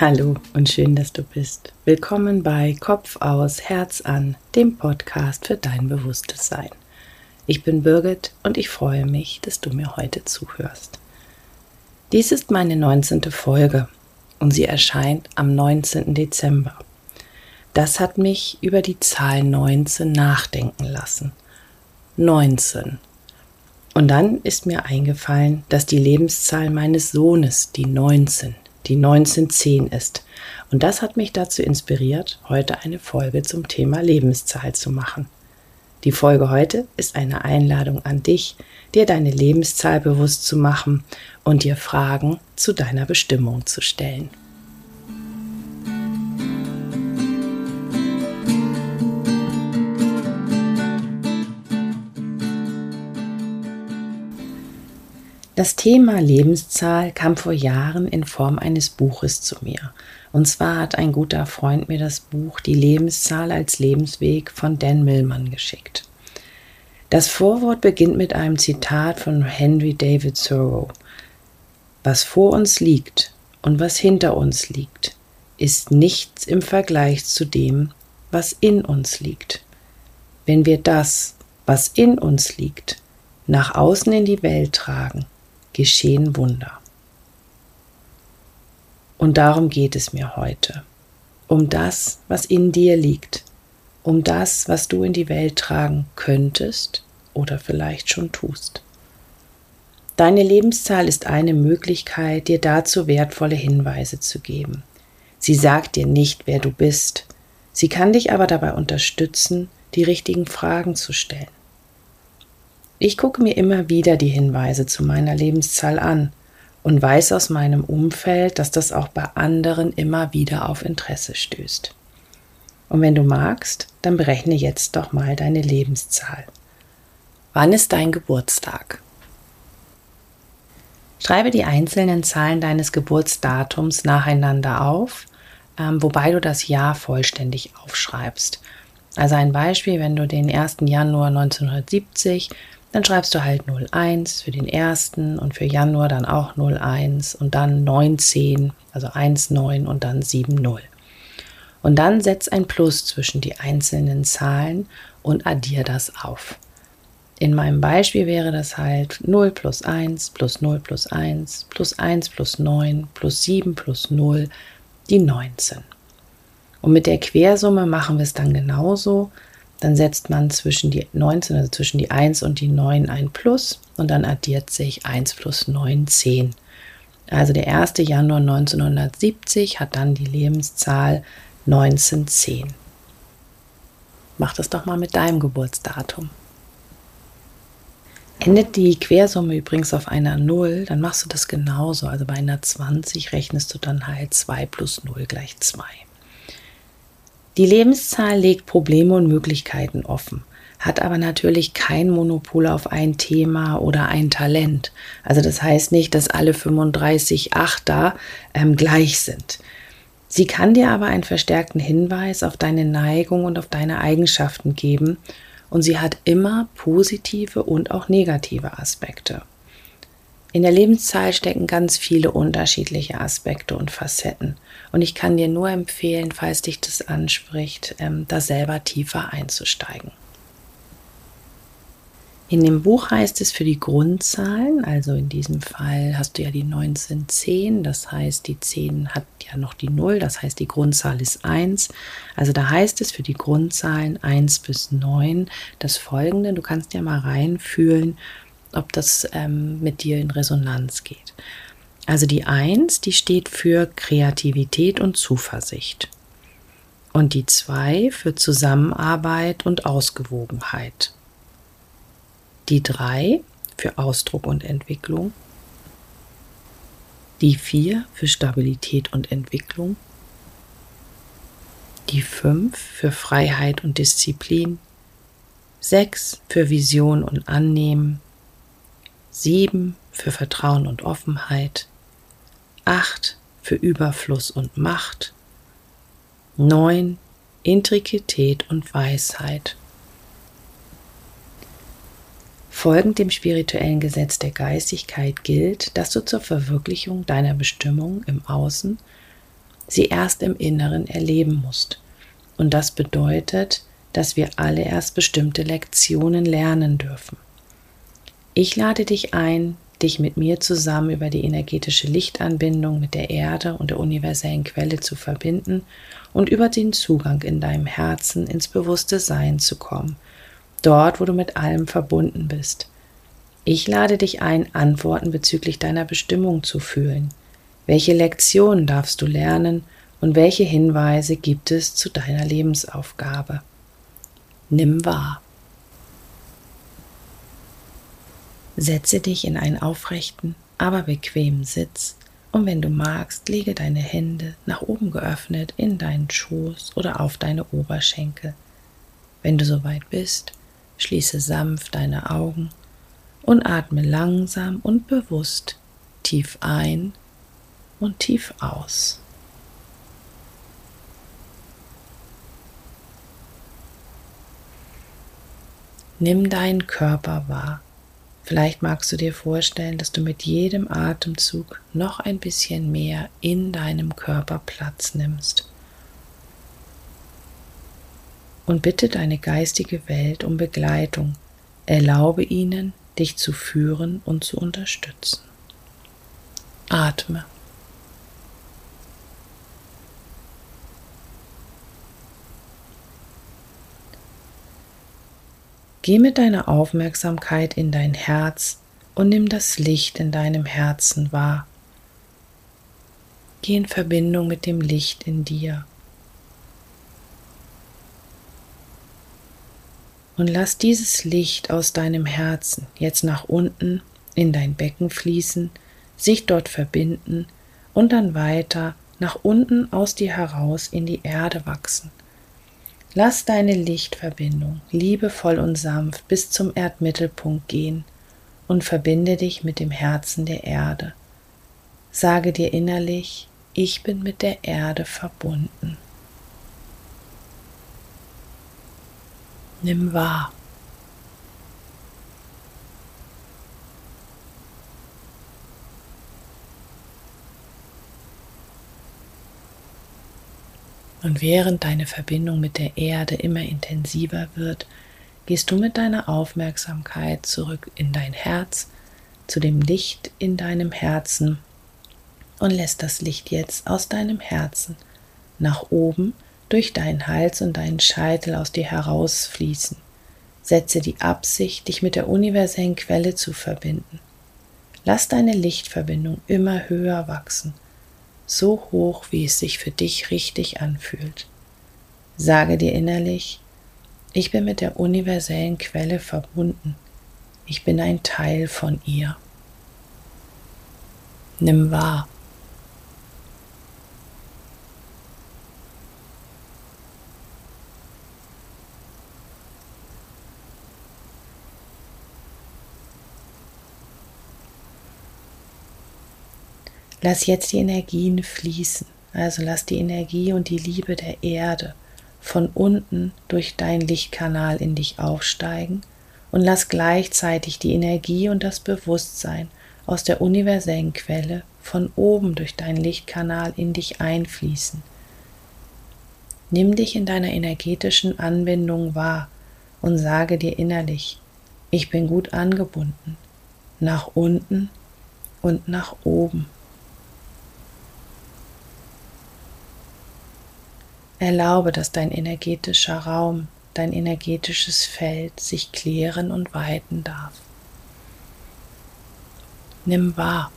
Hallo und schön, dass du bist. Willkommen bei Kopf aus, Herz an, dem Podcast für dein bewusstes Sein. Ich bin Birgit und ich freue mich, dass du mir heute zuhörst. Dies ist meine 19. Folge und sie erscheint am 19. Dezember. Das hat mich über die Zahl 19 nachdenken lassen. 19. Und dann ist mir eingefallen, dass die Lebenszahl meines Sohnes die 19 die 1910 ist. Und das hat mich dazu inspiriert, heute eine Folge zum Thema Lebenszahl zu machen. Die Folge heute ist eine Einladung an dich, dir deine Lebenszahl bewusst zu machen und dir Fragen zu deiner Bestimmung zu stellen. Das Thema Lebenszahl kam vor Jahren in Form eines Buches zu mir. Und zwar hat ein guter Freund mir das Buch Die Lebenszahl als Lebensweg von Dan Millman geschickt. Das Vorwort beginnt mit einem Zitat von Henry David Thoreau. Was vor uns liegt und was hinter uns liegt, ist nichts im Vergleich zu dem, was in uns liegt. Wenn wir das, was in uns liegt, nach außen in die Welt tragen, geschehen Wunder. Und darum geht es mir heute. Um das, was in dir liegt. Um das, was du in die Welt tragen könntest oder vielleicht schon tust. Deine Lebenszahl ist eine Möglichkeit, dir dazu wertvolle Hinweise zu geben. Sie sagt dir nicht, wer du bist. Sie kann dich aber dabei unterstützen, die richtigen Fragen zu stellen. Ich gucke mir immer wieder die Hinweise zu meiner Lebenszahl an und weiß aus meinem Umfeld, dass das auch bei anderen immer wieder auf Interesse stößt. Und wenn du magst, dann berechne jetzt doch mal deine Lebenszahl. Wann ist dein Geburtstag? Schreibe die einzelnen Zahlen deines Geburtsdatums nacheinander auf, ähm, wobei du das Jahr vollständig aufschreibst. Also ein Beispiel, wenn du den 1. Januar 1970 dann schreibst du halt 01 für den ersten und für Januar dann auch 01 und dann 19, also 19 und dann 70. Und dann setz ein Plus zwischen die einzelnen Zahlen und addier das auf. In meinem Beispiel wäre das halt 0 plus 1 plus 0 plus 1 plus 1 plus 9 plus 7 plus 0, die 19. Und mit der Quersumme machen wir es dann genauso dann setzt man zwischen die 19, also zwischen die 1 und die 9 ein Plus und dann addiert sich 1 plus 9, 10. Also der 1. Januar 1970 hat dann die Lebenszahl 1910. Mach das doch mal mit deinem Geburtsdatum. Endet die Quersumme übrigens auf einer 0, dann machst du das genauso. Also bei einer 20 rechnest du dann halt 2 plus 0 gleich 2. Die Lebenszahl legt Probleme und Möglichkeiten offen, hat aber natürlich kein Monopol auf ein Thema oder ein Talent. Also das heißt nicht, dass alle 35 Achter ähm, gleich sind. Sie kann dir aber einen verstärkten Hinweis auf deine Neigung und auf deine Eigenschaften geben und sie hat immer positive und auch negative Aspekte. In der Lebenszahl stecken ganz viele unterschiedliche Aspekte und Facetten. Und ich kann dir nur empfehlen, falls dich das anspricht, ähm, da selber tiefer einzusteigen. In dem Buch heißt es für die Grundzahlen, also in diesem Fall hast du ja die 1910, das heißt die 10 hat ja noch die 0, das heißt die Grundzahl ist 1. Also da heißt es für die Grundzahlen 1 bis 9 das folgende, du kannst ja mal reinfühlen, ob das ähm, mit dir in Resonanz geht. Also die Eins, die steht für Kreativität und Zuversicht. Und die Zwei für Zusammenarbeit und Ausgewogenheit. Die Drei für Ausdruck und Entwicklung. Die Vier für Stabilität und Entwicklung. Die Fünf für Freiheit und Disziplin. Sechs für Vision und Annehmen. 7 für Vertrauen und Offenheit, 8 für Überfluss und Macht, 9 Intrikität und Weisheit. Folgend dem spirituellen Gesetz der Geistigkeit gilt, dass du zur Verwirklichung deiner Bestimmung im Außen sie erst im Inneren erleben musst. Und das bedeutet, dass wir alle erst bestimmte Lektionen lernen dürfen. Ich lade dich ein, dich mit mir zusammen über die energetische Lichtanbindung mit der Erde und der universellen Quelle zu verbinden und über den Zugang in deinem Herzen ins bewusste Sein zu kommen, dort, wo du mit allem verbunden bist. Ich lade dich ein, Antworten bezüglich deiner Bestimmung zu fühlen. Welche Lektionen darfst du lernen und welche Hinweise gibt es zu deiner Lebensaufgabe? Nimm wahr. Setze dich in einen aufrechten, aber bequemen Sitz und wenn du magst, lege deine Hände nach oben geöffnet in deinen Schoß oder auf deine Oberschenkel. Wenn du soweit bist, schließe sanft deine Augen und atme langsam und bewusst tief ein und tief aus. Nimm deinen Körper wahr. Vielleicht magst du dir vorstellen, dass du mit jedem Atemzug noch ein bisschen mehr in deinem Körper Platz nimmst. Und bitte deine geistige Welt um Begleitung. Erlaube ihnen, dich zu führen und zu unterstützen. Atme. Geh mit deiner Aufmerksamkeit in dein Herz und nimm das Licht in deinem Herzen wahr. Geh in Verbindung mit dem Licht in dir. Und lass dieses Licht aus deinem Herzen jetzt nach unten in dein Becken fließen, sich dort verbinden und dann weiter nach unten aus dir heraus in die Erde wachsen. Lass deine Lichtverbindung liebevoll und sanft bis zum Erdmittelpunkt gehen und verbinde dich mit dem Herzen der Erde. Sage dir innerlich, ich bin mit der Erde verbunden. Nimm wahr. Und während deine Verbindung mit der Erde immer intensiver wird, gehst du mit deiner Aufmerksamkeit zurück in dein Herz, zu dem Licht in deinem Herzen und lässt das Licht jetzt aus deinem Herzen nach oben durch deinen Hals und deinen Scheitel aus dir herausfließen. Setze die Absicht, dich mit der universellen Quelle zu verbinden. Lass deine Lichtverbindung immer höher wachsen so hoch, wie es sich für dich richtig anfühlt. Sage dir innerlich, ich bin mit der universellen Quelle verbunden. Ich bin ein Teil von ihr. Nimm wahr. Lass jetzt die Energien fließen. Also lass die Energie und die Liebe der Erde von unten durch deinen Lichtkanal in dich aufsteigen und lass gleichzeitig die Energie und das Bewusstsein aus der universellen Quelle von oben durch deinen Lichtkanal in dich einfließen. Nimm dich in deiner energetischen Anbindung wahr und sage dir innerlich, ich bin gut angebunden, nach unten und nach oben. Erlaube, dass dein energetischer Raum, dein energetisches Feld sich klären und weiten darf. Nimm wahr.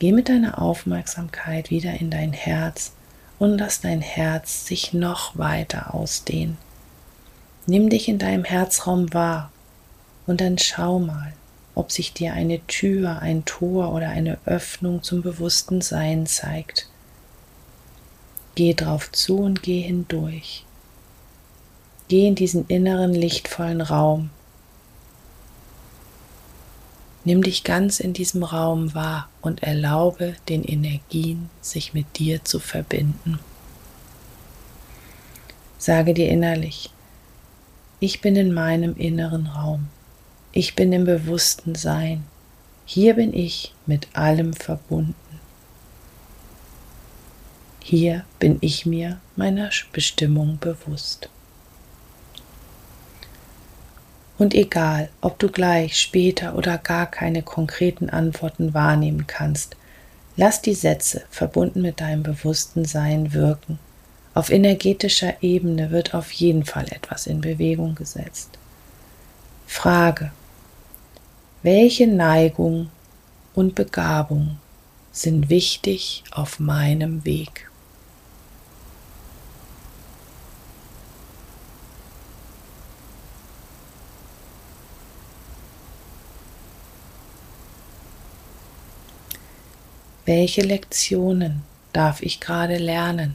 Geh mit deiner Aufmerksamkeit wieder in dein Herz und lass dein Herz sich noch weiter ausdehnen. Nimm dich in deinem Herzraum wahr und dann schau mal, ob sich dir eine Tür, ein Tor oder eine Öffnung zum bewussten Sein zeigt. Geh drauf zu und geh hindurch. Geh in diesen inneren lichtvollen Raum. Nimm dich ganz in diesem Raum wahr und erlaube den Energien, sich mit dir zu verbinden. Sage dir innerlich, ich bin in meinem inneren Raum. Ich bin im bewussten Sein. Hier bin ich mit allem verbunden. Hier bin ich mir meiner Bestimmung bewusst. Und egal, ob du gleich, später oder gar keine konkreten Antworten wahrnehmen kannst, lass die Sätze verbunden mit deinem bewussten Sein wirken. Auf energetischer Ebene wird auf jeden Fall etwas in Bewegung gesetzt. Frage, welche Neigung und Begabung sind wichtig auf meinem Weg? Welche Lektionen darf ich gerade lernen?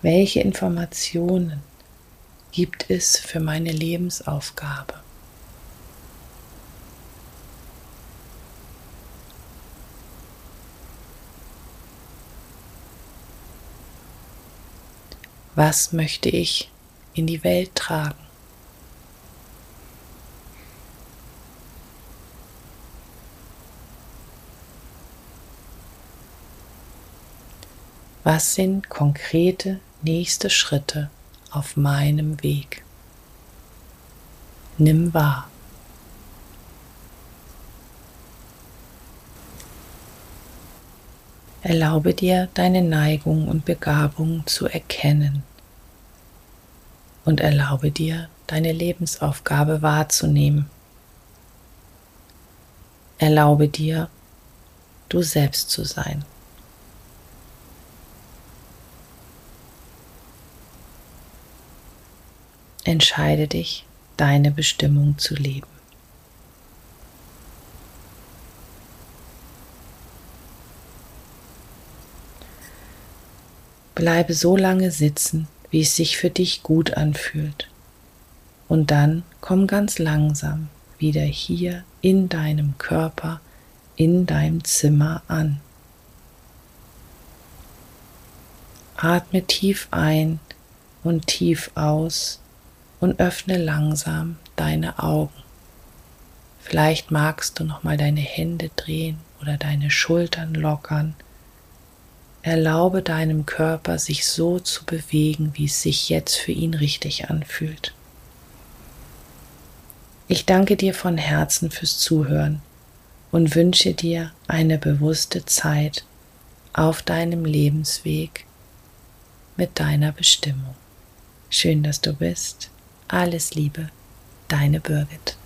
Welche Informationen gibt es für meine Lebensaufgabe? Was möchte ich in die Welt tragen? Was sind konkrete nächste Schritte auf meinem Weg? Nimm wahr. Erlaube dir, deine Neigung und Begabung zu erkennen und erlaube dir, deine Lebensaufgabe wahrzunehmen. Erlaube dir, du selbst zu sein. Entscheide dich, deine Bestimmung zu leben. Bleibe so lange sitzen, wie es sich für dich gut anfühlt. Und dann komm ganz langsam wieder hier in deinem Körper, in deinem Zimmer an. Atme tief ein und tief aus und öffne langsam deine Augen. Vielleicht magst du noch mal deine Hände drehen oder deine Schultern lockern Erlaube deinem Körper, sich so zu bewegen, wie es sich jetzt für ihn richtig anfühlt. Ich danke dir von Herzen fürs Zuhören und wünsche dir eine bewusste Zeit auf deinem Lebensweg mit deiner Bestimmung. Schön, dass du bist. Alles Liebe, deine Birgit.